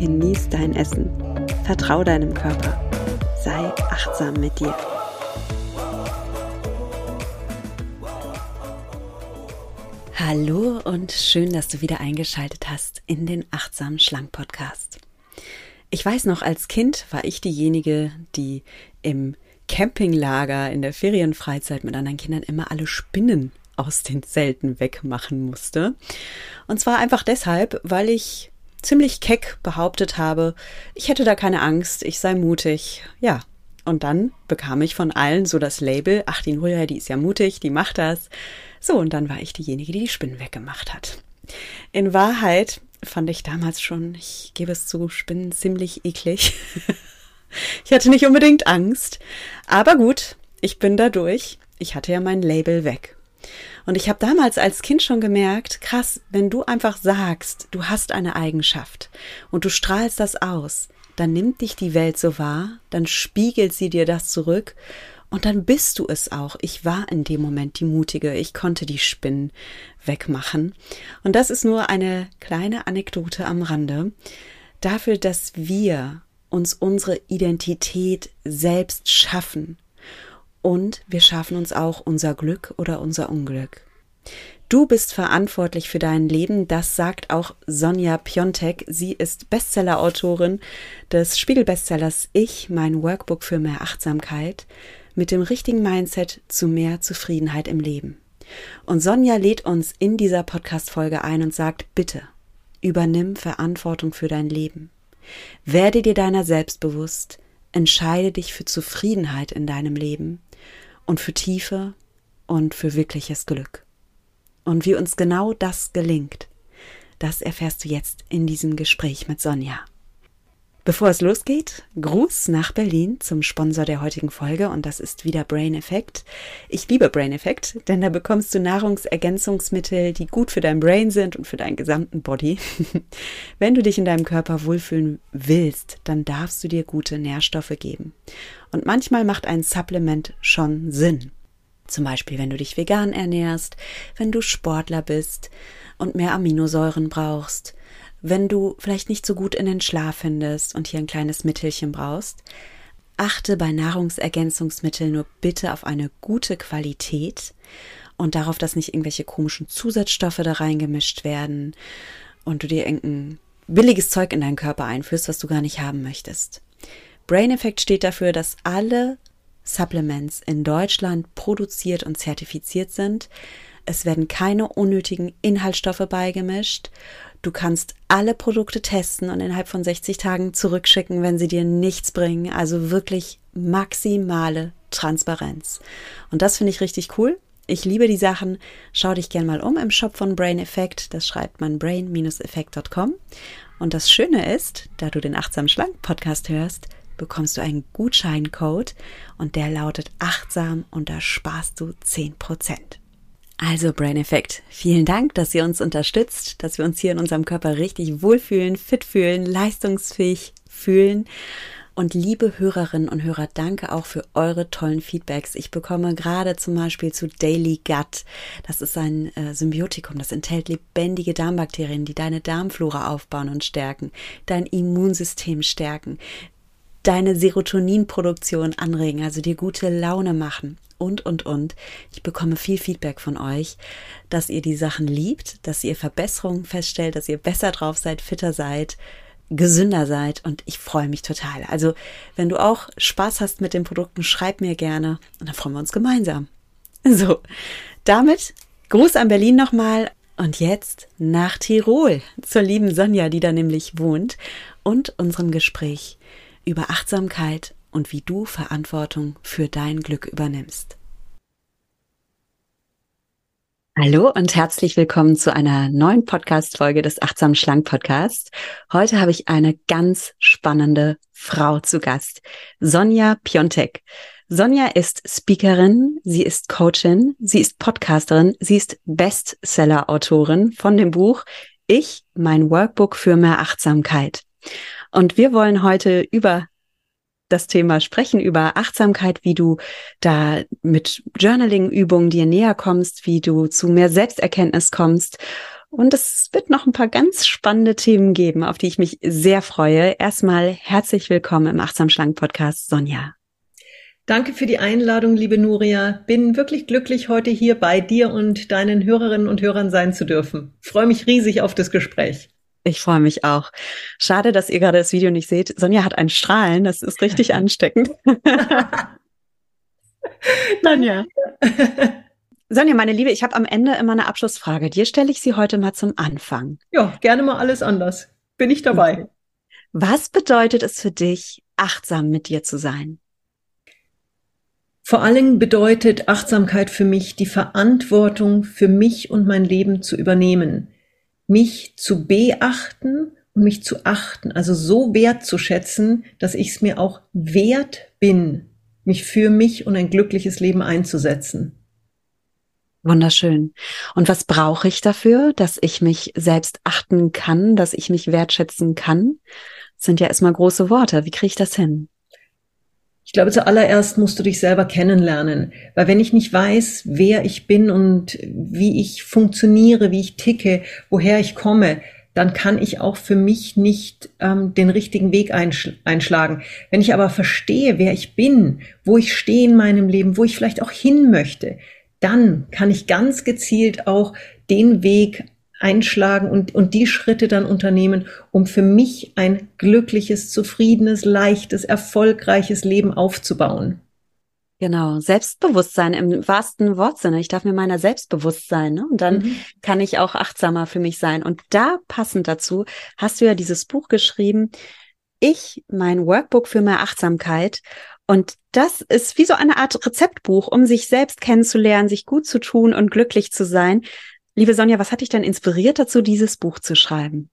genieß dein Essen, vertrau deinem Körper, sei achtsam mit dir. Hallo und schön, dass du wieder eingeschaltet hast in den Achtsam Schlank Podcast. Ich weiß noch, als Kind war ich diejenige, die im Campinglager in der Ferienfreizeit mit anderen Kindern immer alle Spinnen aus den Zelten wegmachen musste. Und zwar einfach deshalb, weil ich ziemlich keck behauptet habe, ich hätte da keine Angst, ich sei mutig. Ja. Und dann bekam ich von allen so das Label, ach, die Nuria, die ist ja mutig, die macht das. So, und dann war ich diejenige, die die Spinnen weggemacht hat. In Wahrheit fand ich damals schon, ich gebe es zu, Spinnen ziemlich eklig. ich hatte nicht unbedingt Angst. Aber gut, ich bin da durch. Ich hatte ja mein Label weg. Und ich habe damals als Kind schon gemerkt, krass, wenn du einfach sagst, du hast eine Eigenschaft und du strahlst das aus, dann nimmt dich die Welt so wahr, dann spiegelt sie dir das zurück und dann bist du es auch. Ich war in dem Moment die Mutige. Ich konnte die Spinnen wegmachen. Und das ist nur eine kleine Anekdote am Rande dafür, dass wir uns unsere Identität selbst schaffen. Und wir schaffen uns auch unser Glück oder unser Unglück. Du bist verantwortlich für dein Leben, das sagt auch Sonja Piontek. Sie ist Bestsellerautorin des Spiegelbestsellers Ich, mein Workbook für mehr Achtsamkeit mit dem richtigen Mindset zu mehr Zufriedenheit im Leben. Und Sonja lädt uns in dieser Podcast-Folge ein und sagt, bitte, übernimm Verantwortung für dein Leben. Werde dir deiner selbst bewusst, entscheide dich für Zufriedenheit in deinem Leben und für Tiefe und für wirkliches Glück. Und wie uns genau das gelingt, das erfährst du jetzt in diesem Gespräch mit Sonja. Bevor es losgeht, Gruß nach Berlin zum Sponsor der heutigen Folge und das ist wieder Brain Effect. Ich liebe Brain Effect, denn da bekommst du Nahrungsergänzungsmittel, die gut für dein Brain sind und für deinen gesamten Body. Wenn du dich in deinem Körper wohlfühlen willst, dann darfst du dir gute Nährstoffe geben. Und manchmal macht ein Supplement schon Sinn. Zum Beispiel, wenn du dich vegan ernährst, wenn du Sportler bist und mehr Aminosäuren brauchst, wenn du vielleicht nicht so gut in den Schlaf findest und hier ein kleines Mittelchen brauchst, achte bei Nahrungsergänzungsmitteln nur bitte auf eine gute Qualität und darauf, dass nicht irgendwelche komischen Zusatzstoffe da reingemischt werden und du dir irgendein billiges Zeug in deinen Körper einführst, was du gar nicht haben möchtest. Brain Effect steht dafür, dass alle Supplements in Deutschland produziert und zertifiziert sind. Es werden keine unnötigen Inhaltsstoffe beigemischt Du kannst alle Produkte testen und innerhalb von 60 Tagen zurückschicken, wenn sie dir nichts bringen. Also wirklich maximale Transparenz. Und das finde ich richtig cool. Ich liebe die Sachen. Schau dich gern mal um im Shop von Brain Effect. Das schreibt man brain-effect.com. Und das Schöne ist, da du den Achtsam Schlank Podcast hörst, bekommst du einen Gutscheincode und der lautet achtsam und da sparst du 10%. Also Brain Effect, vielen Dank, dass ihr uns unterstützt, dass wir uns hier in unserem Körper richtig wohlfühlen, fit fühlen, leistungsfähig fühlen. Und liebe Hörerinnen und Hörer, danke auch für eure tollen Feedbacks. Ich bekomme gerade zum Beispiel zu Daily Gut. Das ist ein äh, Symbiotikum, das enthält lebendige Darmbakterien, die deine Darmflora aufbauen und stärken, dein Immunsystem stärken, deine Serotoninproduktion anregen, also dir gute Laune machen und, und, und. Ich bekomme viel Feedback von euch, dass ihr die Sachen liebt, dass ihr Verbesserungen feststellt, dass ihr besser drauf seid, fitter seid, gesünder seid und ich freue mich total. Also, wenn du auch Spaß hast mit den Produkten, schreib mir gerne und dann freuen wir uns gemeinsam. So, damit Gruß an Berlin nochmal und jetzt nach Tirol zur lieben Sonja, die da nämlich wohnt und unserem Gespräch über Achtsamkeit und wie du Verantwortung für dein Glück übernimmst. Hallo und herzlich willkommen zu einer neuen Podcast-Folge des Achtsam Schlank Podcasts. Heute habe ich eine ganz spannende Frau zu Gast, Sonja Piontek. Sonja ist Speakerin, sie ist Coachin, sie ist Podcasterin, sie ist Bestseller-Autorin von dem Buch Ich, mein Workbook für mehr Achtsamkeit. Und wir wollen heute über das Thema sprechen, über Achtsamkeit, wie du da mit Journaling-Übungen dir näher kommst, wie du zu mehr Selbsterkenntnis kommst. Und es wird noch ein paar ganz spannende Themen geben, auf die ich mich sehr freue. Erstmal herzlich willkommen im Achtsam Schlank Podcast, Sonja. Danke für die Einladung, liebe Nuria. Bin wirklich glücklich, heute hier bei dir und deinen Hörerinnen und Hörern sein zu dürfen. Freue mich riesig auf das Gespräch. Ich freue mich auch. Schade, dass ihr gerade das Video nicht seht. Sonja hat ein Strahlen, das ist richtig ansteckend. Sonja. Sonja, meine Liebe, ich habe am Ende immer eine Abschlussfrage. Dir stelle ich sie heute mal zum Anfang. Ja, gerne mal alles anders. Bin ich dabei. Was bedeutet es für dich, achtsam mit dir zu sein? Vor allen Dingen bedeutet Achtsamkeit für mich, die Verantwortung für mich und mein Leben zu übernehmen mich zu beachten und mich zu achten, also so wertzuschätzen, dass ich es mir auch wert bin, mich für mich und ein glückliches Leben einzusetzen. Wunderschön. Und was brauche ich dafür, dass ich mich selbst achten kann, dass ich mich wertschätzen kann? Das sind ja erstmal große Worte. Wie kriege ich das hin? Ich glaube, zuallererst musst du dich selber kennenlernen, weil wenn ich nicht weiß, wer ich bin und wie ich funktioniere, wie ich ticke, woher ich komme, dann kann ich auch für mich nicht ähm, den richtigen Weg einschl einschlagen. Wenn ich aber verstehe, wer ich bin, wo ich stehe in meinem Leben, wo ich vielleicht auch hin möchte, dann kann ich ganz gezielt auch den Weg einschlagen und, und die Schritte dann unternehmen, um für mich ein glückliches, zufriedenes, leichtes, erfolgreiches Leben aufzubauen. Genau, Selbstbewusstsein im wahrsten Wortsinne. Ich darf mir meiner selbst sein, ne? Und dann mhm. kann ich auch achtsamer für mich sein. Und da passend dazu hast du ja dieses Buch geschrieben, ich, mein Workbook für mehr Achtsamkeit. Und das ist wie so eine Art Rezeptbuch, um sich selbst kennenzulernen, sich gut zu tun und glücklich zu sein. Liebe Sonja, was hat dich denn inspiriert dazu, dieses Buch zu schreiben?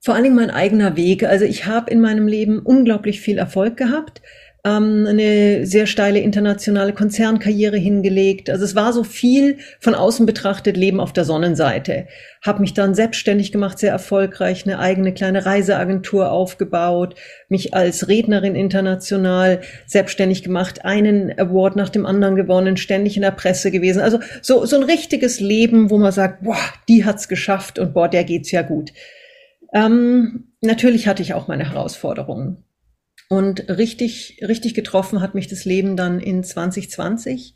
Vor allen Dingen mein eigener Weg. Also ich habe in meinem Leben unglaublich viel Erfolg gehabt ähm, eine sehr steile internationale Konzernkarriere hingelegt. Also es war so viel von außen betrachtet Leben auf der Sonnenseite. Habe mich dann selbstständig gemacht, sehr erfolgreich, eine eigene kleine Reiseagentur aufgebaut, mich als Rednerin international selbstständig gemacht, einen Award nach dem anderen gewonnen, ständig in der Presse gewesen. Also so, so ein richtiges Leben, wo man sagt, boah, die hat's geschafft und boah, der geht's ja gut. Ähm, natürlich hatte ich auch meine Herausforderungen. Und richtig, richtig getroffen hat mich das Leben dann in 2020.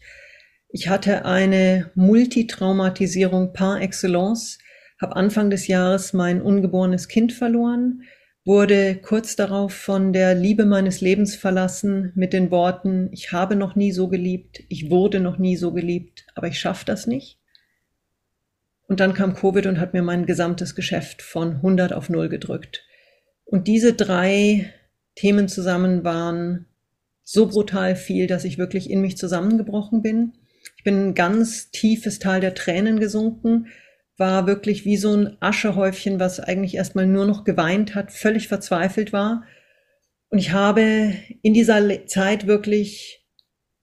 Ich hatte eine Multitraumatisierung par excellence, habe Anfang des Jahres mein ungeborenes Kind verloren, wurde kurz darauf von der Liebe meines Lebens verlassen mit den Worten, ich habe noch nie so geliebt, ich wurde noch nie so geliebt, aber ich schaffe das nicht. Und dann kam Covid und hat mir mein gesamtes Geschäft von 100 auf 0 gedrückt. Und diese drei Themen zusammen waren so brutal viel, dass ich wirklich in mich zusammengebrochen bin. Ich bin ein ganz tiefes Tal der Tränen gesunken, war wirklich wie so ein Aschehäufchen, was eigentlich erstmal nur noch geweint hat, völlig verzweifelt war. Und ich habe in dieser Zeit wirklich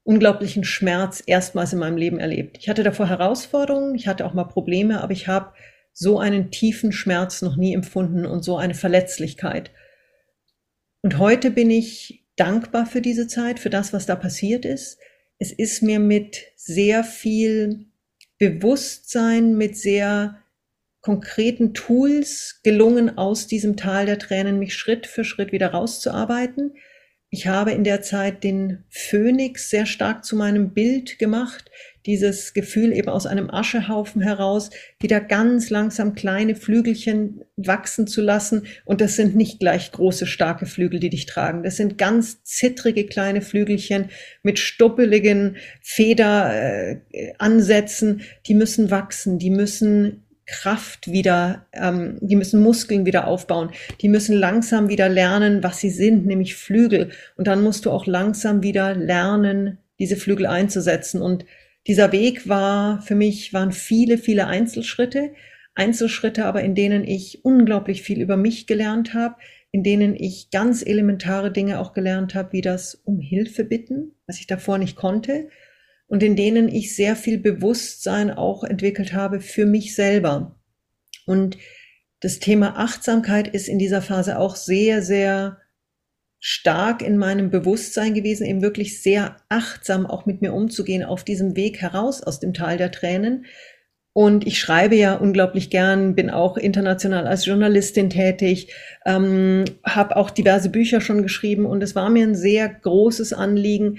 unglaublichen Schmerz erstmals in meinem Leben erlebt. Ich hatte davor Herausforderungen, ich hatte auch mal Probleme, aber ich habe so einen tiefen Schmerz noch nie empfunden und so eine Verletzlichkeit. Und heute bin ich dankbar für diese Zeit, für das, was da passiert ist. Es ist mir mit sehr viel Bewusstsein, mit sehr konkreten Tools gelungen, aus diesem Tal der Tränen mich Schritt für Schritt wieder rauszuarbeiten. Ich habe in der Zeit den Phönix sehr stark zu meinem Bild gemacht dieses Gefühl eben aus einem Aschehaufen heraus wieder ganz langsam kleine Flügelchen wachsen zu lassen. Und das sind nicht gleich große, starke Flügel, die dich tragen. Das sind ganz zittrige kleine Flügelchen mit stuppeligen Federansätzen. die müssen wachsen, die müssen Kraft wieder, ähm, die müssen Muskeln wieder aufbauen, die müssen langsam wieder lernen, was sie sind, nämlich Flügel. Und dann musst du auch langsam wieder lernen, diese Flügel einzusetzen. Und dieser Weg war für mich, waren viele, viele Einzelschritte. Einzelschritte, aber in denen ich unglaublich viel über mich gelernt habe, in denen ich ganz elementare Dinge auch gelernt habe, wie das um Hilfe bitten, was ich davor nicht konnte, und in denen ich sehr viel Bewusstsein auch entwickelt habe für mich selber. Und das Thema Achtsamkeit ist in dieser Phase auch sehr, sehr stark in meinem Bewusstsein gewesen, eben wirklich sehr achtsam auch mit mir umzugehen auf diesem Weg heraus aus dem Tal der Tränen. Und ich schreibe ja unglaublich gern, bin auch international als Journalistin tätig, ähm, habe auch diverse Bücher schon geschrieben und es war mir ein sehr großes Anliegen,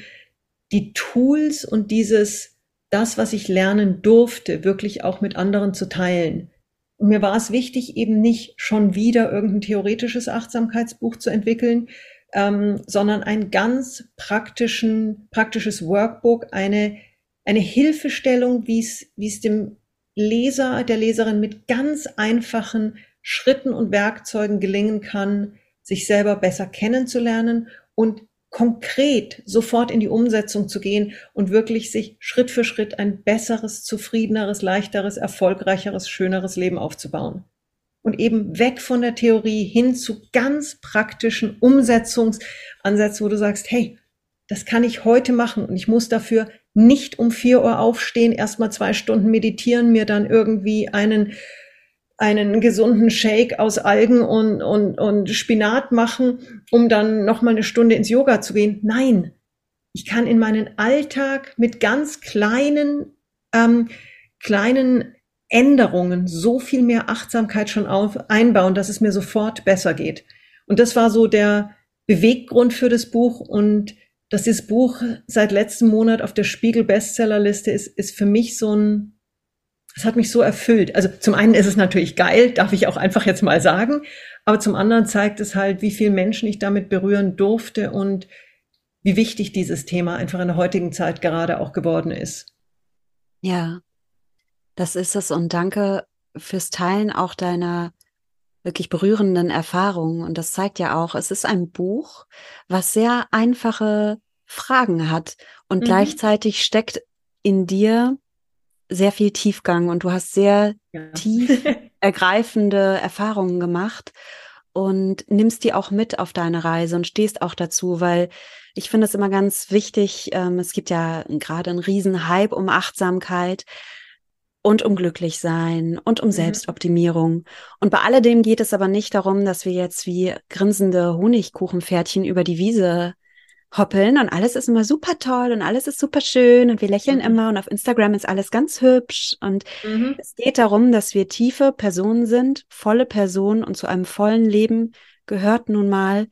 die Tools und dieses, das, was ich lernen durfte, wirklich auch mit anderen zu teilen. Mir war es wichtig, eben nicht schon wieder irgendein theoretisches Achtsamkeitsbuch zu entwickeln, ähm, sondern ein ganz praktischen, praktisches Workbook, eine, eine Hilfestellung, wie es, wie es dem Leser, der Leserin mit ganz einfachen Schritten und Werkzeugen gelingen kann, sich selber besser kennenzulernen und konkret sofort in die Umsetzung zu gehen und wirklich sich Schritt für Schritt ein besseres, zufriedeneres, leichteres, erfolgreicheres, schöneres Leben aufzubauen und eben weg von der Theorie hin zu ganz praktischen Umsetzungsansätzen, wo du sagst, hey, das kann ich heute machen und ich muss dafür nicht um vier Uhr aufstehen, erstmal zwei Stunden meditieren, mir dann irgendwie einen einen gesunden Shake aus Algen und, und, und Spinat machen, um dann nochmal eine Stunde ins Yoga zu gehen. Nein, ich kann in meinen Alltag mit ganz kleinen, ähm, kleinen Änderungen so viel mehr Achtsamkeit schon auf, einbauen, dass es mir sofort besser geht. Und das war so der Beweggrund für das Buch und dass dieses Buch seit letztem Monat auf der Spiegel Bestsellerliste ist, ist für mich so ein, es hat mich so erfüllt. Also zum einen ist es natürlich geil, darf ich auch einfach jetzt mal sagen, aber zum anderen zeigt es halt, wie viele Menschen ich damit berühren durfte und wie wichtig dieses Thema einfach in der heutigen Zeit gerade auch geworden ist. Ja, das ist es und danke fürs Teilen auch deiner wirklich berührenden Erfahrungen. Und das zeigt ja auch, es ist ein Buch, was sehr einfache Fragen hat und mhm. gleichzeitig steckt in dir sehr viel Tiefgang und du hast sehr ja. tief ergreifende Erfahrungen gemacht und nimmst die auch mit auf deine Reise und stehst auch dazu, weil ich finde es immer ganz wichtig, ähm, es gibt ja gerade einen riesen Hype um Achtsamkeit, und um glücklich sein und um mhm. Selbstoptimierung. Und bei alledem geht es aber nicht darum, dass wir jetzt wie grinsende Honigkuchenpferdchen über die Wiese hoppeln und alles ist immer super toll und alles ist super schön und wir lächeln mhm. immer und auf Instagram ist alles ganz hübsch und mhm. es geht darum, dass wir tiefe Personen sind, volle Personen und zu einem vollen Leben gehört nun mal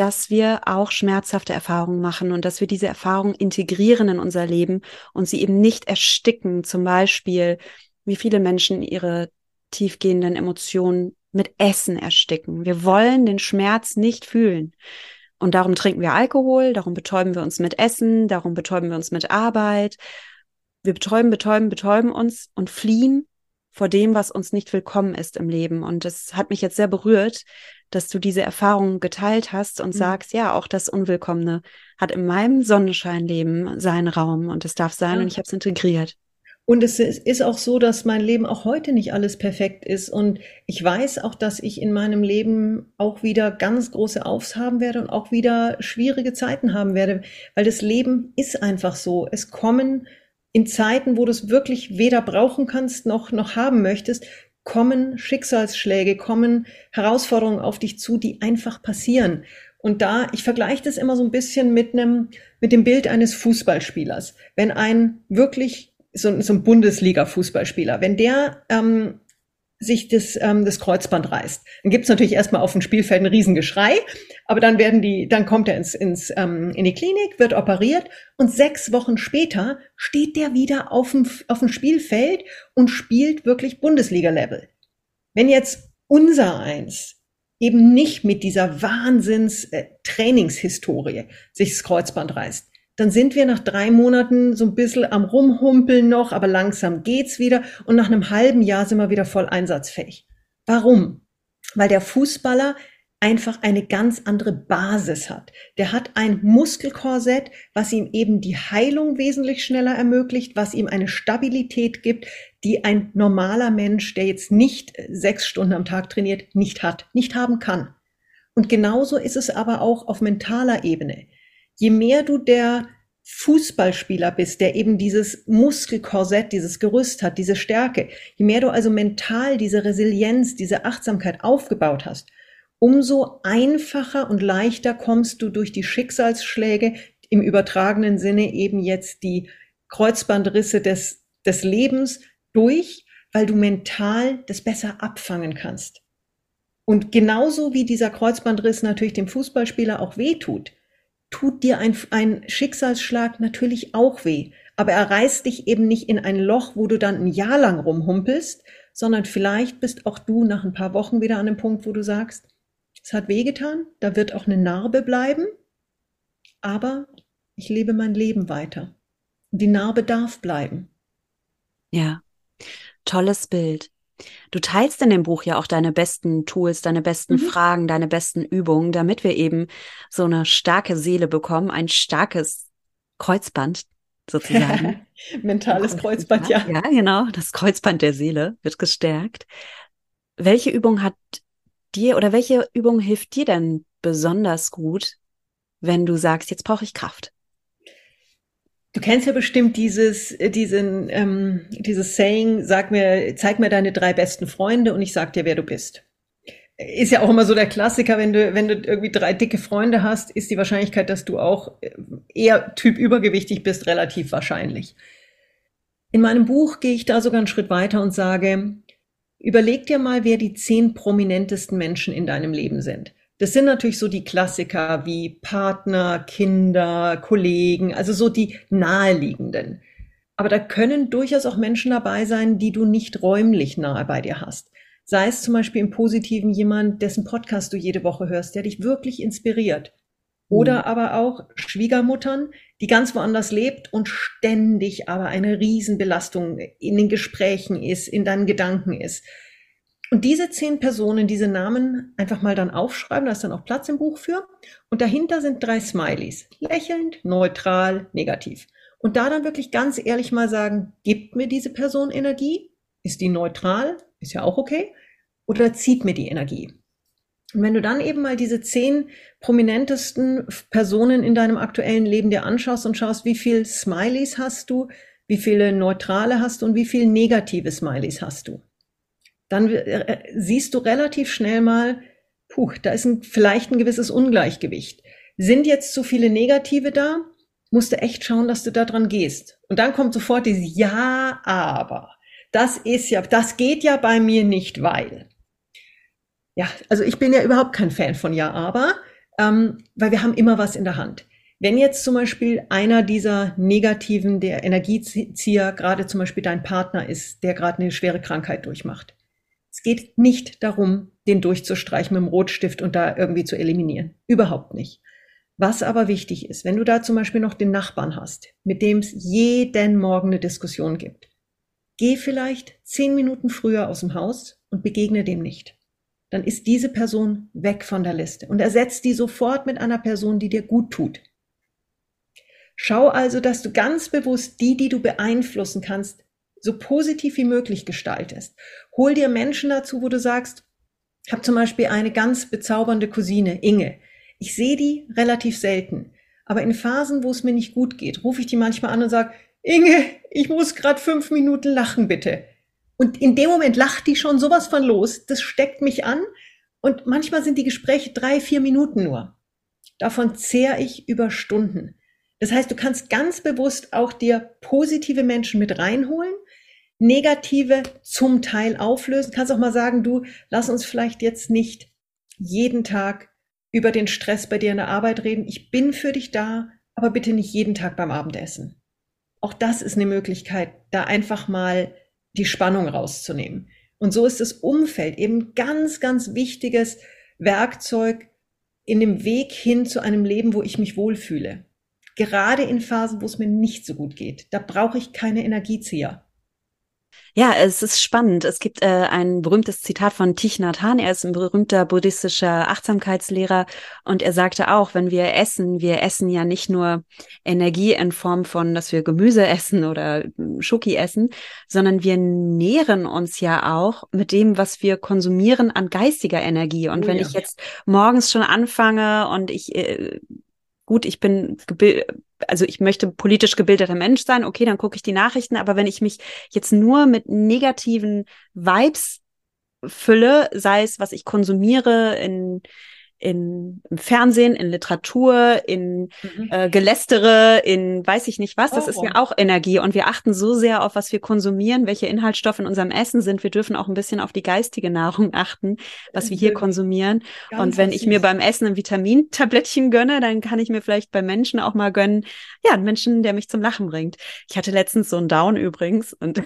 dass wir auch schmerzhafte Erfahrungen machen und dass wir diese Erfahrungen integrieren in unser Leben und sie eben nicht ersticken. Zum Beispiel, wie viele Menschen ihre tiefgehenden Emotionen mit Essen ersticken. Wir wollen den Schmerz nicht fühlen. Und darum trinken wir Alkohol, darum betäuben wir uns mit Essen, darum betäuben wir uns mit Arbeit. Wir betäuben, betäuben, betäuben uns und fliehen vor dem, was uns nicht willkommen ist im Leben. Und das hat mich jetzt sehr berührt, dass du diese Erfahrung geteilt hast und mhm. sagst, ja, auch das Unwillkommene hat in meinem Sonnenscheinleben seinen Raum und es darf sein ja. und ich habe es integriert. Und es ist auch so, dass mein Leben auch heute nicht alles perfekt ist. Und ich weiß auch, dass ich in meinem Leben auch wieder ganz große Aufs haben werde und auch wieder schwierige Zeiten haben werde. Weil das Leben ist einfach so. Es kommen in Zeiten, wo du es wirklich weder brauchen kannst noch, noch haben möchtest, kommen Schicksalsschläge, kommen Herausforderungen auf dich zu, die einfach passieren. Und da, ich vergleiche das immer so ein bisschen mit einem, mit dem Bild eines Fußballspielers. Wenn ein wirklich so, so ein Bundesliga-Fußballspieler, wenn der ähm, sich das, ähm, das Kreuzband reißt. Dann gibt's natürlich erstmal auf dem Spielfeld ein Riesengeschrei, aber dann werden die, dann kommt er ins, ins, ähm, in die Klinik, wird operiert und sechs Wochen später steht der wieder auf dem, auf dem Spielfeld und spielt wirklich Bundesliga-Level. Wenn jetzt unser eins eben nicht mit dieser Wahnsinns-Trainingshistorie äh, sich das Kreuzband reißt, dann sind wir nach drei Monaten so ein bisschen am Rumhumpeln noch, aber langsam geht's wieder und nach einem halben Jahr sind wir wieder voll einsatzfähig. Warum? Weil der Fußballer einfach eine ganz andere Basis hat. Der hat ein Muskelkorsett, was ihm eben die Heilung wesentlich schneller ermöglicht, was ihm eine Stabilität gibt, die ein normaler Mensch, der jetzt nicht sechs Stunden am Tag trainiert, nicht hat, nicht haben kann. Und genauso ist es aber auch auf mentaler Ebene. Je mehr du der Fußballspieler bist, der eben dieses Muskelkorsett, dieses Gerüst hat, diese Stärke, je mehr du also mental diese Resilienz, diese Achtsamkeit aufgebaut hast, umso einfacher und leichter kommst du durch die Schicksalsschläge, im übertragenen Sinne eben jetzt die Kreuzbandrisse des, des Lebens durch, weil du mental das besser abfangen kannst. Und genauso wie dieser Kreuzbandriss natürlich dem Fußballspieler auch weh tut, dir ein, ein Schicksalsschlag natürlich auch weh. Aber er reißt dich eben nicht in ein Loch, wo du dann ein Jahr lang rumhumpelst, sondern vielleicht bist auch du nach ein paar Wochen wieder an dem Punkt, wo du sagst, es hat wehgetan, da wird auch eine Narbe bleiben, aber ich lebe mein Leben weiter. Die Narbe darf bleiben. Ja, tolles Bild. Du teilst in dem Buch ja auch deine besten Tools, deine besten mhm. Fragen, deine besten Übungen, damit wir eben so eine starke Seele bekommen, ein starkes Kreuzband sozusagen. Mentales Kreuzband, ja. Ja, genau. Das Kreuzband der Seele wird gestärkt. Welche Übung hat dir oder welche Übung hilft dir denn besonders gut, wenn du sagst, jetzt brauche ich Kraft? Du kennst ja bestimmt dieses, äh, diesen, ähm, dieses Saying, sag mir, zeig mir deine drei besten Freunde und ich sag dir, wer du bist. Ist ja auch immer so der Klassiker, wenn du, wenn du irgendwie drei dicke Freunde hast, ist die Wahrscheinlichkeit, dass du auch äh, eher Typ übergewichtig bist, relativ wahrscheinlich. In meinem Buch gehe ich da sogar einen Schritt weiter und sage, überleg dir mal, wer die zehn prominentesten Menschen in deinem Leben sind. Das sind natürlich so die Klassiker wie Partner, Kinder, Kollegen, also so die naheliegenden. Aber da können durchaus auch Menschen dabei sein, die du nicht räumlich nahe bei dir hast. Sei es zum Beispiel im Positiven jemand, dessen Podcast du jede Woche hörst, der dich wirklich inspiriert. Oder mhm. aber auch Schwiegermuttern, die ganz woanders lebt und ständig aber eine Riesenbelastung in den Gesprächen ist, in deinen Gedanken ist. Und diese zehn Personen, diese Namen einfach mal dann aufschreiben, da ist dann auch Platz im Buch für. Und dahinter sind drei Smileys. Lächelnd, neutral, negativ. Und da dann wirklich ganz ehrlich mal sagen, gibt mir diese Person Energie? Ist die neutral? Ist ja auch okay. Oder zieht mir die Energie? Und wenn du dann eben mal diese zehn prominentesten Personen in deinem aktuellen Leben dir anschaust und schaust, wie viel Smileys hast du, wie viele neutrale hast du und wie viele negative Smileys hast du, dann äh, siehst du relativ schnell mal, puh, da ist ein, vielleicht ein gewisses Ungleichgewicht. Sind jetzt zu viele Negative da? Musst du echt schauen, dass du da dran gehst. Und dann kommt sofort dieses Ja, aber. Das ist ja, das geht ja bei mir nicht, weil. Ja, also ich bin ja überhaupt kein Fan von Ja, aber, ähm, weil wir haben immer was in der Hand. Wenn jetzt zum Beispiel einer dieser negativen, der Energiezieher gerade zum Beispiel dein Partner ist, der gerade eine schwere Krankheit durchmacht, es geht nicht darum, den durchzustreichen mit dem Rotstift und da irgendwie zu eliminieren. Überhaupt nicht. Was aber wichtig ist, wenn du da zum Beispiel noch den Nachbarn hast, mit dem es jeden Morgen eine Diskussion gibt, geh vielleicht zehn Minuten früher aus dem Haus und begegne dem nicht. Dann ist diese Person weg von der Liste und ersetzt die sofort mit einer Person, die dir gut tut. Schau also, dass du ganz bewusst die, die du beeinflussen kannst, so positiv wie möglich gestaltest. Hol dir Menschen dazu, wo du sagst, ich habe zum Beispiel eine ganz bezaubernde Cousine, Inge. Ich sehe die relativ selten. Aber in Phasen, wo es mir nicht gut geht, rufe ich die manchmal an und sage, Inge, ich muss gerade fünf Minuten lachen, bitte. Und in dem Moment lacht die schon sowas von los. Das steckt mich an. Und manchmal sind die Gespräche drei, vier Minuten nur. Davon zehre ich über Stunden. Das heißt, du kannst ganz bewusst auch dir positive Menschen mit reinholen negative zum Teil auflösen. Kannst auch mal sagen, du, lass uns vielleicht jetzt nicht jeden Tag über den Stress bei dir in der Arbeit reden. Ich bin für dich da, aber bitte nicht jeden Tag beim Abendessen. Auch das ist eine Möglichkeit, da einfach mal die Spannung rauszunehmen. Und so ist das Umfeld eben ganz, ganz wichtiges Werkzeug in dem Weg hin zu einem Leben, wo ich mich wohlfühle. Gerade in Phasen, wo es mir nicht so gut geht. Da brauche ich keine Energiezieher. Ja, es ist spannend. Es gibt äh, ein berühmtes Zitat von Thich Nhat Hanh. Er ist ein berühmter buddhistischer Achtsamkeitslehrer und er sagte auch, wenn wir essen, wir essen ja nicht nur Energie in Form von, dass wir Gemüse essen oder hm, Schoki essen, sondern wir nähren uns ja auch mit dem, was wir konsumieren an geistiger Energie. Und oh, wenn ja. ich jetzt morgens schon anfange und ich äh, gut, ich bin also ich möchte politisch gebildeter Mensch sein, okay, dann gucke ich die Nachrichten, aber wenn ich mich jetzt nur mit negativen Vibes fülle, sei es, was ich konsumiere in in, im Fernsehen, in Literatur, in mhm. äh, Gelästere, in weiß ich nicht was. Das oh. ist ja auch Energie. Und wir achten so sehr auf, was wir konsumieren, welche Inhaltsstoffe in unserem Essen sind. Wir dürfen auch ein bisschen auf die geistige Nahrung achten, was wir hier konsumieren. Ganz und wenn ich mir beim Essen ein Vitamintablettchen gönne, dann kann ich mir vielleicht bei Menschen auch mal gönnen, ja, einen Menschen, der mich zum Lachen bringt. Ich hatte letztens so einen Down übrigens und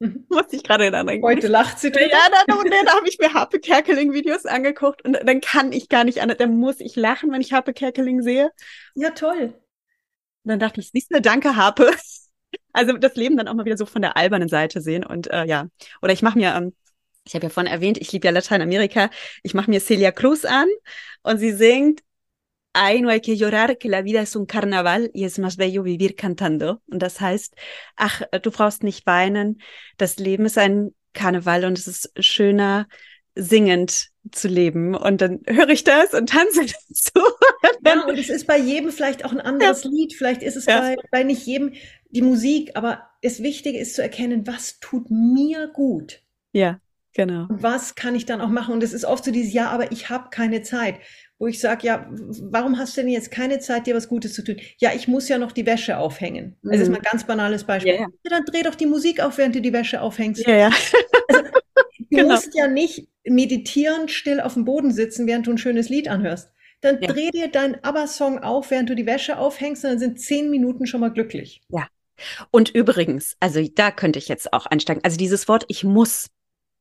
Muss ich gerade daran denken. Heute lacht sie drüber. Ja, da, da, da habe ich mir Harpe Kerkeling-Videos angeguckt und dann kann ich gar nicht an, dann muss ich lachen, wenn ich Harpe Kerkeling sehe. Ja, toll. Und dann dachte ich, siehst du, danke Harpe. Also das Leben dann auch mal wieder so von der albernen Seite sehen und äh, ja. Oder ich mache mir, ähm, ich habe ja vorhin erwähnt, ich liebe ja Lateinamerika, ich mache mir Celia Cruz an und sie singt Ay, no hay que llorar, que la vida es un carnaval y es más bello vivir cantando. Und das heißt, ach, du brauchst nicht weinen. Das Leben ist ein Karneval und es ist schöner, singend zu leben. Und dann höre ich das und tanze dazu. ja, und es ist bei jedem vielleicht auch ein anderes ja. Lied. Vielleicht ist es ja. bei, bei nicht jedem die Musik. Aber das Wichtige ist zu erkennen, was tut mir gut. Ja, genau. Und was kann ich dann auch machen? Und es ist oft so dieses, ja, aber ich habe keine Zeit wo ich sage, ja, warum hast du denn jetzt keine Zeit, dir was Gutes zu tun? Ja, ich muss ja noch die Wäsche aufhängen. Mhm. Das ist mal ein ganz banales Beispiel. Ja, ja. dann dreh doch die Musik auf, während du die Wäsche aufhängst. Also, du genau. musst ja nicht meditieren, still auf dem Boden sitzen, während du ein schönes Lied anhörst. Dann dreh dir deinen ABBA-Song auf, während du die Wäsche aufhängst, und dann sind zehn Minuten schon mal glücklich. Ja. Und übrigens, also da könnte ich jetzt auch einsteigen. Also dieses Wort, ich muss,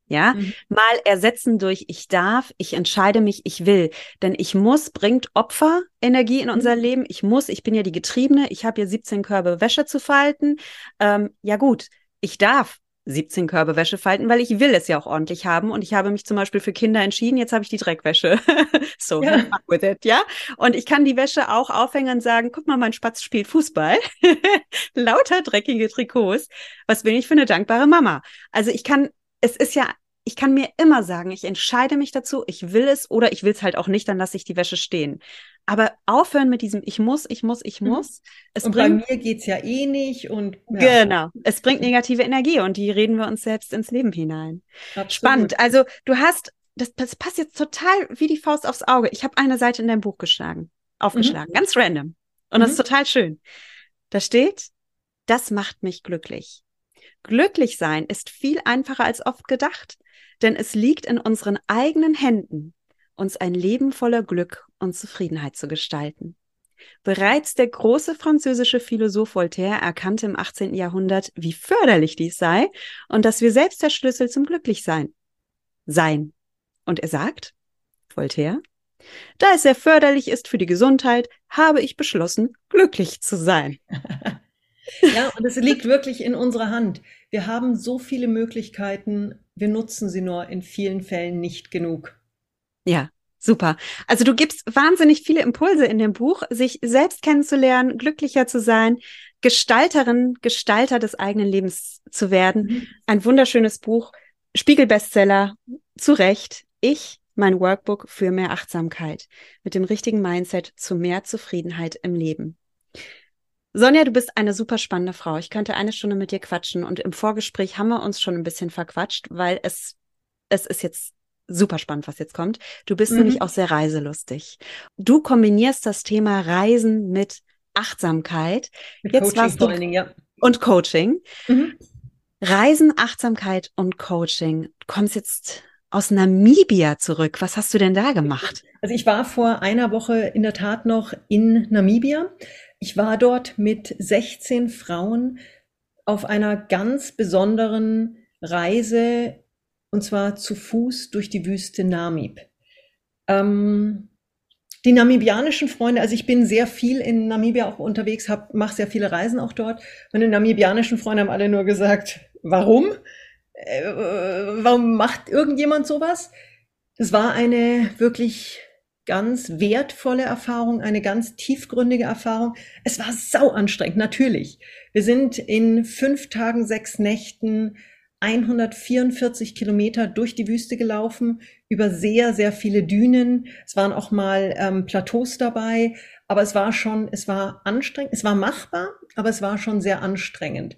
ja, mhm. mal ersetzen durch ich darf, ich entscheide mich, ich will. Denn ich muss bringt Opferenergie in mhm. unser Leben. Ich muss, ich bin ja die Getriebene, ich habe hier 17 Körbe Wäsche zu falten. Ähm, ja gut, ich darf 17 Körbe Wäsche falten, weil ich will es ja auch ordentlich haben. Und ich habe mich zum Beispiel für Kinder entschieden, jetzt habe ich die Dreckwäsche. so, ja. with it, ja. Und ich kann die Wäsche auch aufhängen und sagen, guck mal, mein Spatz spielt Fußball. Lauter dreckige Trikots. Was bin ich für eine dankbare Mama? Also ich kann es ist ja, ich kann mir immer sagen, ich entscheide mich dazu, ich will es oder ich will es halt auch nicht, dann lasse ich die Wäsche stehen. Aber aufhören mit diesem Ich muss, ich muss, ich mhm. muss. Es und bringt, bei mir geht's ja eh nicht und ja. genau, es bringt negative Energie und die reden wir uns selbst ins Leben hinein. Absolut. Spannend. Also du hast, das, das passt jetzt total wie die Faust aufs Auge. Ich habe eine Seite in deinem Buch geschlagen, aufgeschlagen, mhm. ganz random. Und mhm. das ist total schön. Da steht, das macht mich glücklich. Glücklich sein ist viel einfacher als oft gedacht, denn es liegt in unseren eigenen Händen, uns ein Leben voller Glück und Zufriedenheit zu gestalten. Bereits der große französische Philosoph Voltaire erkannte im 18. Jahrhundert, wie förderlich dies sei und dass wir selbst der Schlüssel zum Glücklichsein sein. Und er sagt, Voltaire, da es sehr förderlich ist für die Gesundheit, habe ich beschlossen, glücklich zu sein. Ja, und es liegt wirklich in unserer Hand. Wir haben so viele Möglichkeiten, wir nutzen sie nur in vielen Fällen nicht genug. Ja, super. Also du gibst wahnsinnig viele Impulse in dem Buch, sich selbst kennenzulernen, glücklicher zu sein, Gestalterin, Gestalter des eigenen Lebens zu werden. Mhm. Ein wunderschönes Buch, Spiegelbestseller, zu Recht. Ich, mein Workbook für mehr Achtsamkeit mit dem richtigen Mindset zu mehr Zufriedenheit im Leben. Sonja, du bist eine super spannende Frau. Ich könnte eine Stunde mit dir quatschen und im Vorgespräch haben wir uns schon ein bisschen verquatscht, weil es, es ist jetzt super spannend, was jetzt kommt. Du bist mhm. nämlich auch sehr reiselustig. Du kombinierst das Thema Reisen mit Achtsamkeit. Mit jetzt Coaching warst du, vor allen Dingen, ja. Und Coaching. Mhm. Reisen, Achtsamkeit und Coaching. Du kommst jetzt aus Namibia zurück. Was hast du denn da gemacht? Also ich war vor einer Woche in der Tat noch in Namibia. Ich war dort mit 16 Frauen auf einer ganz besonderen Reise und zwar zu Fuß durch die Wüste Namib. Ähm, die namibianischen Freunde, also ich bin sehr viel in Namibia auch unterwegs, mache sehr viele Reisen auch dort. Meine namibianischen Freunde haben alle nur gesagt, warum? äh, warum macht irgendjemand sowas? Das war eine wirklich ganz wertvolle Erfahrung, eine ganz tiefgründige Erfahrung. Es war sau anstrengend, natürlich. Wir sind in fünf Tagen, sechs Nächten 144 Kilometer durch die Wüste gelaufen, über sehr, sehr viele Dünen. Es waren auch mal ähm, Plateaus dabei, aber es war schon, es war anstrengend, es war machbar, aber es war schon sehr anstrengend.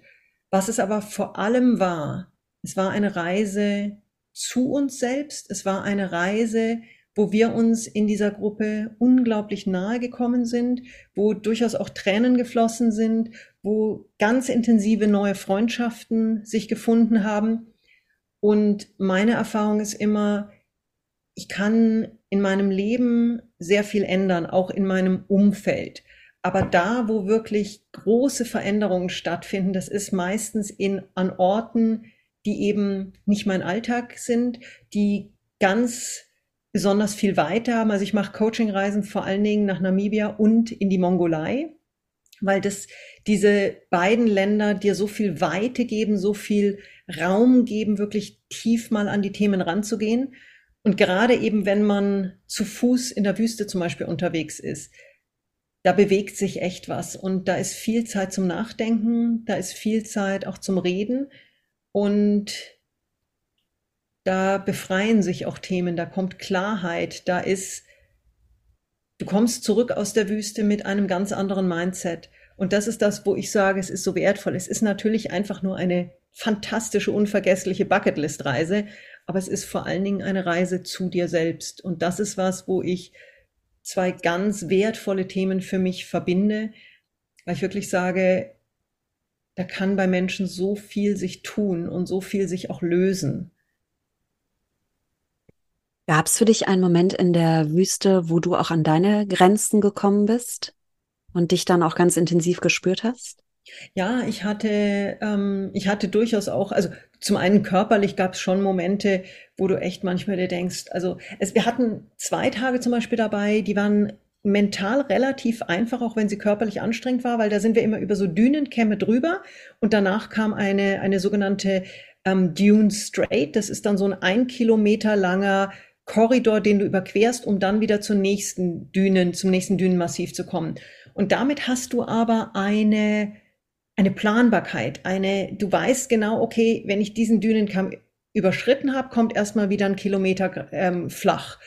Was es aber vor allem war, es war eine Reise zu uns selbst, es war eine Reise wo wir uns in dieser Gruppe unglaublich nahe gekommen sind, wo durchaus auch Tränen geflossen sind, wo ganz intensive neue Freundschaften sich gefunden haben. Und meine Erfahrung ist immer, ich kann in meinem Leben sehr viel ändern, auch in meinem Umfeld. Aber da, wo wirklich große Veränderungen stattfinden, das ist meistens in, an Orten, die eben nicht mein Alltag sind, die ganz besonders viel weiter. Also ich mache Coachingreisen vor allen Dingen nach Namibia und in die Mongolei, weil das diese beiden Länder dir so viel Weite geben, so viel Raum geben, wirklich tief mal an die Themen ranzugehen. Und gerade eben, wenn man zu Fuß in der Wüste zum Beispiel unterwegs ist, da bewegt sich echt was und da ist viel Zeit zum Nachdenken, da ist viel Zeit auch zum Reden und da befreien sich auch Themen, da kommt Klarheit, da ist, du kommst zurück aus der Wüste mit einem ganz anderen Mindset. Und das ist das, wo ich sage, es ist so wertvoll. Es ist natürlich einfach nur eine fantastische, unvergessliche Bucketlist-Reise, aber es ist vor allen Dingen eine Reise zu dir selbst. Und das ist was, wo ich zwei ganz wertvolle Themen für mich verbinde, weil ich wirklich sage, da kann bei Menschen so viel sich tun und so viel sich auch lösen. Gab es für dich einen Moment in der Wüste, wo du auch an deine Grenzen gekommen bist und dich dann auch ganz intensiv gespürt hast? Ja, ich hatte, ähm, ich hatte durchaus auch, also zum einen körperlich gab es schon Momente, wo du echt manchmal dir denkst, also es, wir hatten zwei Tage zum Beispiel dabei, die waren mental relativ einfach, auch wenn sie körperlich anstrengend war, weil da sind wir immer über so Dünenkämme drüber und danach kam eine, eine sogenannte ähm, Dune Strait. Das ist dann so ein ein Kilometer langer Korridor, den du überquerst, um dann wieder zur nächsten Dünen, zum nächsten Dünenmassiv zu kommen. Und damit hast du aber eine, eine Planbarkeit, eine, du weißt genau, okay, wenn ich diesen Dünenkamm überschritten habe, kommt erstmal wieder ein Kilometer ähm, flach.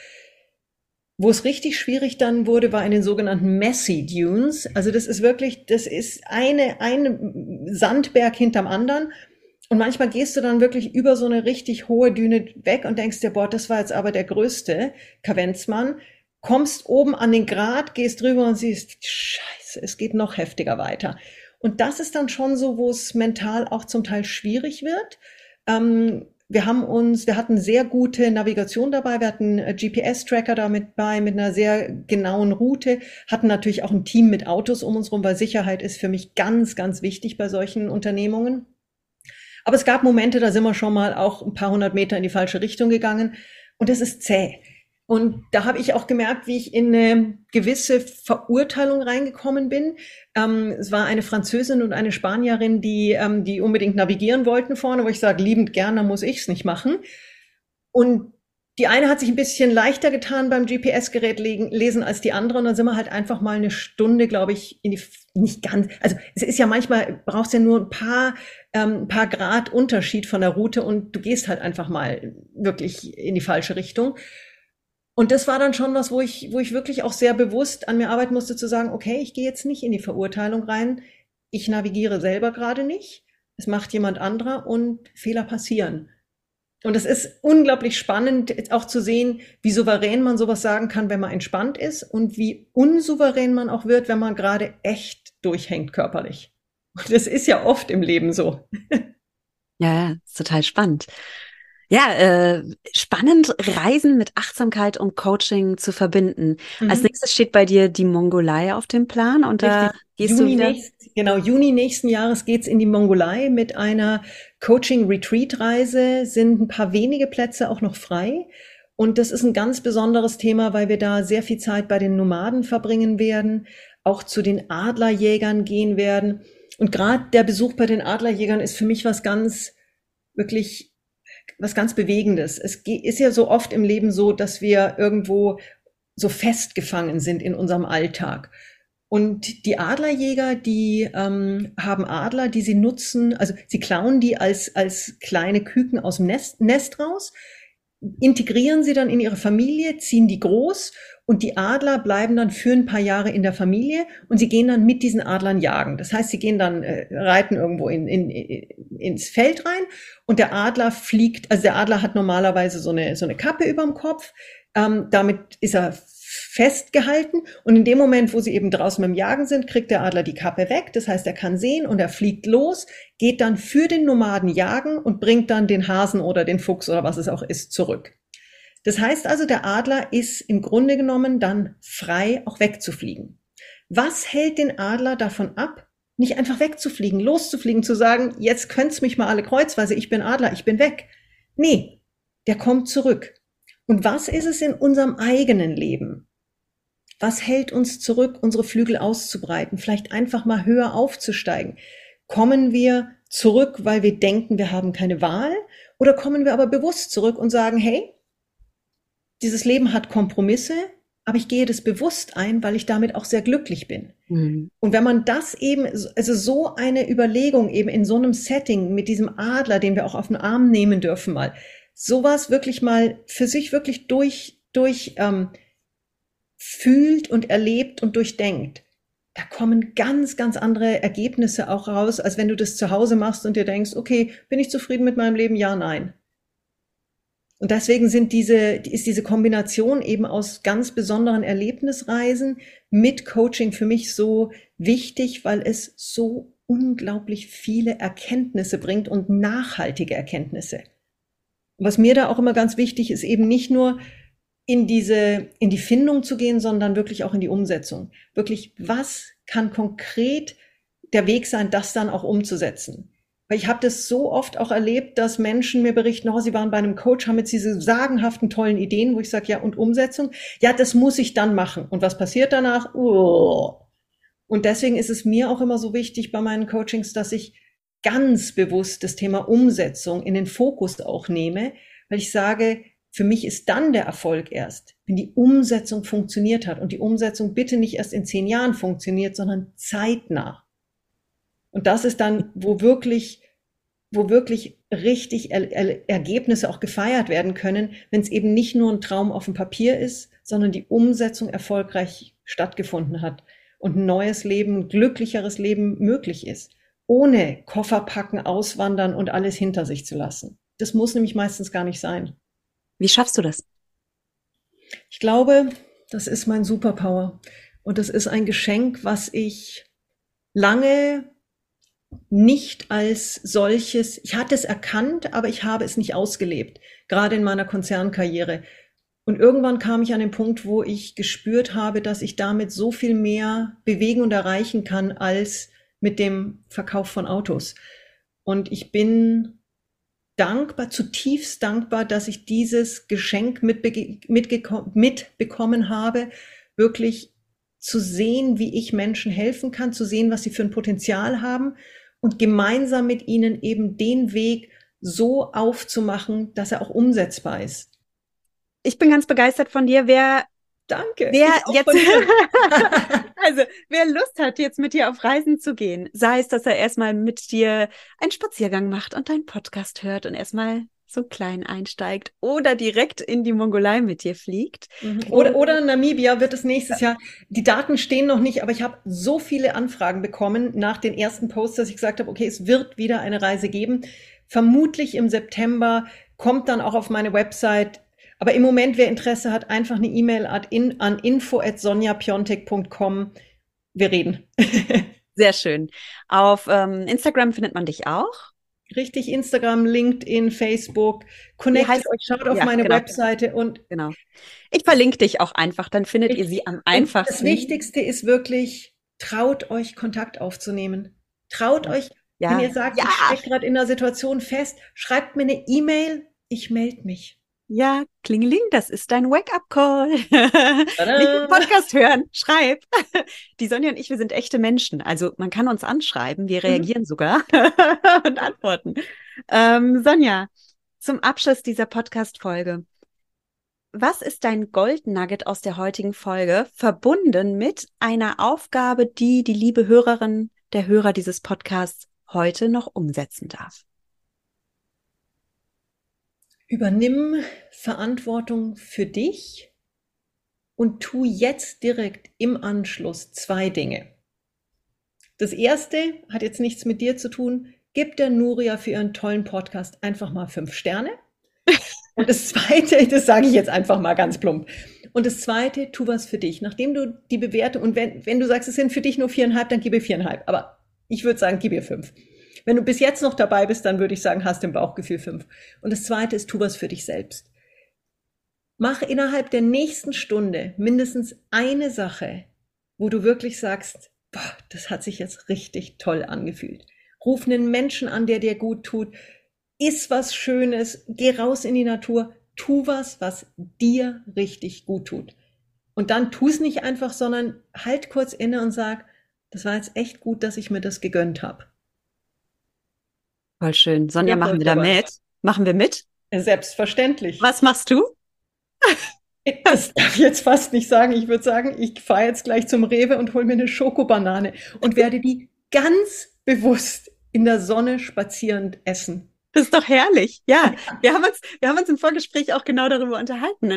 Wo es richtig schwierig dann wurde, war in den sogenannten Messy Dunes. Also das ist wirklich, das ist eine, ein Sandberg hinterm anderen. Und manchmal gehst du dann wirklich über so eine richtig hohe Düne weg und denkst dir, boah, das war jetzt aber der größte Kavenzmann. Kommst oben an den Grat, gehst drüber und siehst, scheiße, es geht noch heftiger weiter. Und das ist dann schon so, wo es mental auch zum Teil schwierig wird. Ähm, wir haben uns, wir hatten sehr gute Navigation dabei, wir hatten GPS-Tracker damit bei, mit einer sehr genauen Route, hatten natürlich auch ein Team mit Autos um uns rum, weil Sicherheit ist für mich ganz, ganz wichtig bei solchen Unternehmungen. Aber es gab Momente, da sind wir schon mal auch ein paar hundert Meter in die falsche Richtung gegangen. Und das ist zäh. Und da habe ich auch gemerkt, wie ich in eine gewisse Verurteilung reingekommen bin. Ähm, es war eine Französin und eine Spanierin, die, ähm, die unbedingt navigieren wollten vorne, wo ich sage, liebend gern, dann muss ich's nicht machen. Und die eine hat sich ein bisschen leichter getan beim GPS-Gerät lesen als die andere. Und dann sind wir halt einfach mal eine Stunde, glaube ich, in die, nicht ganz, also es ist ja manchmal, brauchst ja nur ein paar, ähm, ein paar Grad Unterschied von der Route und du gehst halt einfach mal wirklich in die falsche Richtung. Und das war dann schon was, wo ich, wo ich wirklich auch sehr bewusst an mir arbeiten musste, zu sagen, okay, ich gehe jetzt nicht in die Verurteilung rein. Ich navigiere selber gerade nicht. Es macht jemand anderer und Fehler passieren. Und es ist unglaublich spannend, auch zu sehen, wie souverän man sowas sagen kann, wenn man entspannt ist und wie unsouverän man auch wird, wenn man gerade echt durchhängt körperlich. Und das ist ja oft im Leben so. Ja, ist total spannend. Ja, äh, spannend, Reisen mit Achtsamkeit und Coaching zu verbinden. Mhm. Als nächstes steht bei dir die Mongolei auf dem Plan und da Richtig. gehst Juni du wieder. Nächst, genau, Juni nächsten Jahres geht's in die Mongolei mit einer Coaching-Retreat-Reise. Sind ein paar wenige Plätze auch noch frei. Und das ist ein ganz besonderes Thema, weil wir da sehr viel Zeit bei den Nomaden verbringen werden, auch zu den Adlerjägern gehen werden. Und gerade der Besuch bei den Adlerjägern ist für mich was ganz wirklich was ganz Bewegendes. Es ist ja so oft im Leben so, dass wir irgendwo so festgefangen sind in unserem Alltag. Und die Adlerjäger, die ähm, haben Adler, die sie nutzen, also sie klauen die als, als kleine Küken aus dem Nest, Nest raus, integrieren sie dann in ihre Familie, ziehen die groß und die Adler bleiben dann für ein paar Jahre in der Familie und sie gehen dann mit diesen Adlern jagen. Das heißt, sie gehen dann äh, reiten irgendwo in, in, ins Feld rein und der Adler fliegt, also der Adler hat normalerweise so eine, so eine Kappe überm Kopf. Ähm, damit ist er festgehalten und in dem Moment, wo sie eben draußen beim Jagen sind, kriegt der Adler die Kappe weg. Das heißt, er kann sehen und er fliegt los, geht dann für den Nomaden jagen und bringt dann den Hasen oder den Fuchs oder was es auch ist zurück. Das heißt also, der Adler ist im Grunde genommen dann frei, auch wegzufliegen. Was hält den Adler davon ab, nicht einfach wegzufliegen, loszufliegen, zu sagen, jetzt könnt's mich mal alle kreuzweise, ich bin Adler, ich bin weg. Nee, der kommt zurück. Und was ist es in unserem eigenen Leben? Was hält uns zurück, unsere Flügel auszubreiten, vielleicht einfach mal höher aufzusteigen? Kommen wir zurück, weil wir denken, wir haben keine Wahl? Oder kommen wir aber bewusst zurück und sagen, hey, dieses Leben hat Kompromisse, aber ich gehe das bewusst ein, weil ich damit auch sehr glücklich bin. Mhm. Und wenn man das eben, also so eine Überlegung eben in so einem Setting mit diesem Adler, den wir auch auf den Arm nehmen dürfen mal, sowas wirklich mal für sich wirklich durch, durch ähm, fühlt und erlebt und durchdenkt, da kommen ganz, ganz andere Ergebnisse auch raus, als wenn du das zu Hause machst und dir denkst, okay, bin ich zufrieden mit meinem Leben? Ja, nein. Und deswegen sind diese, ist diese Kombination eben aus ganz besonderen Erlebnisreisen mit Coaching für mich so wichtig, weil es so unglaublich viele Erkenntnisse bringt und nachhaltige Erkenntnisse. Was mir da auch immer ganz wichtig ist, eben nicht nur in diese, in die Findung zu gehen, sondern wirklich auch in die Umsetzung. Wirklich, was kann konkret der Weg sein, das dann auch umzusetzen? Weil ich habe das so oft auch erlebt, dass Menschen mir berichten, oh, sie waren bei einem Coach, haben jetzt diese sagenhaften tollen Ideen, wo ich sage, ja, und Umsetzung? Ja, das muss ich dann machen. Und was passiert danach? Oh. Und deswegen ist es mir auch immer so wichtig bei meinen Coachings, dass ich ganz bewusst das Thema Umsetzung in den Fokus auch nehme, weil ich sage, für mich ist dann der Erfolg erst, wenn die Umsetzung funktioniert hat und die Umsetzung bitte nicht erst in zehn Jahren funktioniert, sondern zeitnah. Und das ist dann, wo wirklich, wo wirklich richtig er er Ergebnisse auch gefeiert werden können, wenn es eben nicht nur ein Traum auf dem Papier ist, sondern die Umsetzung erfolgreich stattgefunden hat und ein neues Leben, ein glücklicheres Leben möglich ist, ohne Koffer packen, auswandern und alles hinter sich zu lassen. Das muss nämlich meistens gar nicht sein. Wie schaffst du das? Ich glaube, das ist mein Superpower. Und das ist ein Geschenk, was ich lange nicht als solches, ich hatte es erkannt, aber ich habe es nicht ausgelebt, gerade in meiner Konzernkarriere. Und irgendwann kam ich an den Punkt, wo ich gespürt habe, dass ich damit so viel mehr bewegen und erreichen kann als mit dem Verkauf von Autos. Und ich bin dankbar, zutiefst dankbar, dass ich dieses Geschenk mitbekommen habe, wirklich zu sehen, wie ich Menschen helfen kann, zu sehen, was sie für ein Potenzial haben und gemeinsam mit ihnen eben den Weg so aufzumachen, dass er auch umsetzbar ist. Ich bin ganz begeistert von dir. Wer Danke. Wer jetzt, also wer Lust hat, jetzt mit dir auf Reisen zu gehen, sei es, dass er erstmal mit dir einen Spaziergang macht und deinen Podcast hört und erstmal so klein einsteigt oder direkt in die Mongolei mit dir fliegt. Mhm. Oder, oder Namibia wird es nächstes Jahr. Die Daten stehen noch nicht, aber ich habe so viele Anfragen bekommen nach den ersten Posts, dass ich gesagt habe, okay, es wird wieder eine Reise geben. Vermutlich im September kommt dann auch auf meine Website. Aber im Moment, wer Interesse hat, einfach eine E-Mail in, an info@sonjapiontek.com. Wir reden. Sehr schön. Auf ähm, Instagram findet man dich auch. Richtig, Instagram, LinkedIn, Facebook. Connect heißt, euch, schaut auf ja, meine genau. Webseite und. Genau. Ich verlinke dich auch einfach, dann findet ich, ihr sie am einfachsten. Das Wichtigste ist wirklich, traut euch Kontakt aufzunehmen. Traut ja. euch, ja. wenn ihr sagt, ich stecke gerade in einer Situation fest, schreibt mir eine E-Mail, ich melde mich. Ja, Klingeling, das ist dein Wake-up-Call. Nicht Podcast hören, schreib. Die Sonja und ich, wir sind echte Menschen. Also man kann uns anschreiben, wir mhm. reagieren mhm. sogar und antworten. Ähm, Sonja, zum Abschluss dieser Podcast-Folge. Was ist dein Goldnugget aus der heutigen Folge, verbunden mit einer Aufgabe, die die liebe Hörerin, der Hörer dieses Podcasts heute noch umsetzen darf? Übernimm Verantwortung für dich und tu jetzt direkt im Anschluss zwei Dinge. Das erste hat jetzt nichts mit dir zu tun. Gib der Nuria für ihren tollen Podcast einfach mal fünf Sterne. Und das zweite, das sage ich jetzt einfach mal ganz plump. Und das zweite, tu was für dich. Nachdem du die Bewertung, und wenn, wenn du sagst, es sind für dich nur viereinhalb, dann gib ihr viereinhalb. Aber ich würde sagen, gib ihr fünf. Wenn du bis jetzt noch dabei bist, dann würde ich sagen, hast im Bauchgefühl fünf. Und das zweite ist, tu was für dich selbst. Mach innerhalb der nächsten Stunde mindestens eine Sache, wo du wirklich sagst, boah, das hat sich jetzt richtig toll angefühlt. Ruf einen Menschen an, der dir gut tut iss was Schönes, geh raus in die Natur, tu was, was dir richtig gut tut. Und dann tu es nicht einfach, sondern halt kurz inne und sag, das war jetzt echt gut, dass ich mir das gegönnt habe. Voll schön. Sonja, ja, machen wir da mit? Machen wir mit? Selbstverständlich. Was machst du? Das darf ich jetzt fast nicht sagen. Ich würde sagen, ich fahre jetzt gleich zum Rewe und hole mir eine Schokobanane und werde die ganz bewusst in der Sonne spazierend essen. Das ist doch herrlich. Ja, wir haben uns, wir haben uns im Vorgespräch auch genau darüber unterhalten.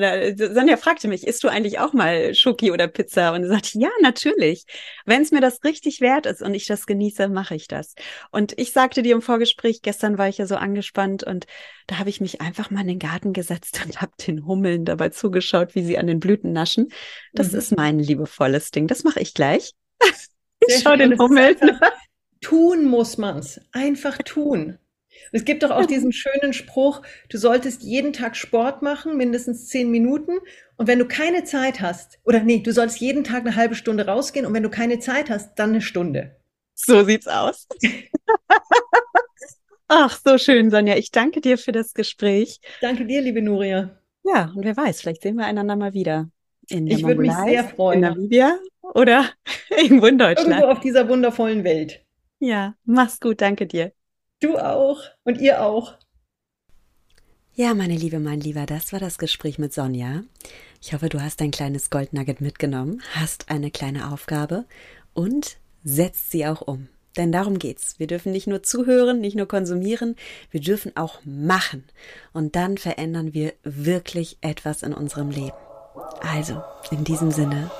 Sonja fragte mich, isst du eigentlich auch mal Schoki oder Pizza? Und ich sagte, ja, natürlich. Wenn es mir das richtig wert ist und ich das genieße, mache ich das. Und ich sagte dir im Vorgespräch, gestern war ich ja so angespannt und da habe ich mich einfach mal in den Garten gesetzt und habe den Hummeln dabei zugeschaut, wie sie an den Blüten naschen. Das mhm. ist mein liebevolles Ding. Das mache ich gleich. ich schaue den Hummeln. Tun muss man's. Einfach tun. Es gibt doch auch diesen schönen Spruch, du solltest jeden Tag Sport machen, mindestens zehn Minuten. Und wenn du keine Zeit hast, oder nee, du solltest jeden Tag eine halbe Stunde rausgehen und wenn du keine Zeit hast, dann eine Stunde. So sieht's aus. Ach, so schön, Sonja. Ich danke dir für das Gespräch. Danke dir, liebe Nuria. Ja, und wer weiß, vielleicht sehen wir einander mal wieder. In ich würde mich sehr freuen. In Namibia oder irgendwo in Deutschland. Irgendwo auf dieser wundervollen Welt. Ja, mach's gut, danke dir. Du auch und ihr auch. Ja, meine Liebe, mein Lieber, das war das Gespräch mit Sonja. Ich hoffe, du hast ein kleines Goldnugget mitgenommen, hast eine kleine Aufgabe und setzt sie auch um. Denn darum geht's. Wir dürfen nicht nur zuhören, nicht nur konsumieren, wir dürfen auch machen. Und dann verändern wir wirklich etwas in unserem Leben. Also, in diesem Sinne,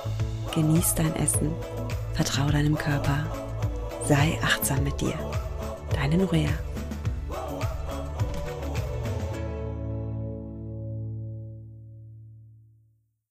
genieß dein Essen, vertrau deinem Körper, sei achtsam mit dir. Deine Nurea.